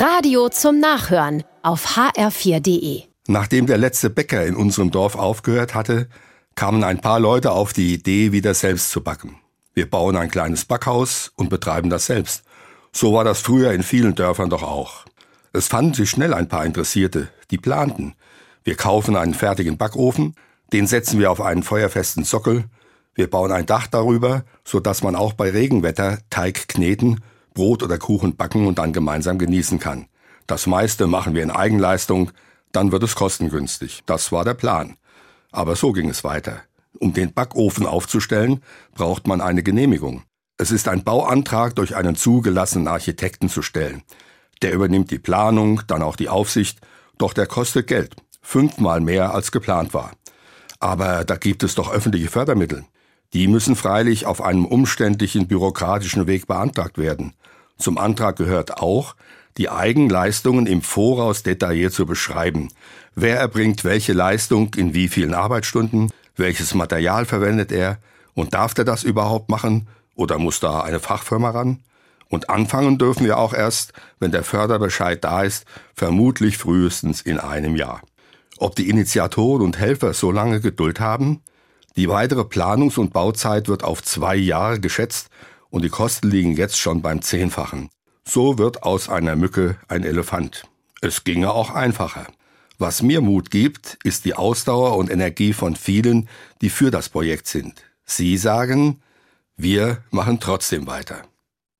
Radio zum Nachhören auf hr4.de. Nachdem der letzte Bäcker in unserem Dorf aufgehört hatte, kamen ein paar Leute auf die Idee, wieder selbst zu backen. Wir bauen ein kleines Backhaus und betreiben das selbst. So war das früher in vielen Dörfern doch auch. Es fanden sich schnell ein paar Interessierte, die planten. Wir kaufen einen fertigen Backofen, den setzen wir auf einen feuerfesten Sockel, wir bauen ein Dach darüber, so dass man auch bei Regenwetter Teig kneten, Brot oder Kuchen backen und dann gemeinsam genießen kann. Das meiste machen wir in Eigenleistung, dann wird es kostengünstig. Das war der Plan. Aber so ging es weiter. Um den Backofen aufzustellen, braucht man eine Genehmigung. Es ist ein Bauantrag durch einen zugelassenen Architekten zu stellen. Der übernimmt die Planung, dann auch die Aufsicht, doch der kostet Geld. Fünfmal mehr als geplant war. Aber da gibt es doch öffentliche Fördermittel. Die müssen freilich auf einem umständlichen bürokratischen Weg beantragt werden. Zum Antrag gehört auch, die Eigenleistungen im Voraus detailliert zu beschreiben. Wer erbringt welche Leistung in wie vielen Arbeitsstunden, welches Material verwendet er und darf er das überhaupt machen oder muss da eine Fachfirma ran? Und anfangen dürfen wir auch erst, wenn der Förderbescheid da ist, vermutlich frühestens in einem Jahr. Ob die Initiatoren und Helfer so lange Geduld haben? Die weitere Planungs- und Bauzeit wird auf zwei Jahre geschätzt und die Kosten liegen jetzt schon beim Zehnfachen. So wird aus einer Mücke ein Elefant. Es ginge auch einfacher. Was mir Mut gibt, ist die Ausdauer und Energie von vielen, die für das Projekt sind. Sie sagen, wir machen trotzdem weiter.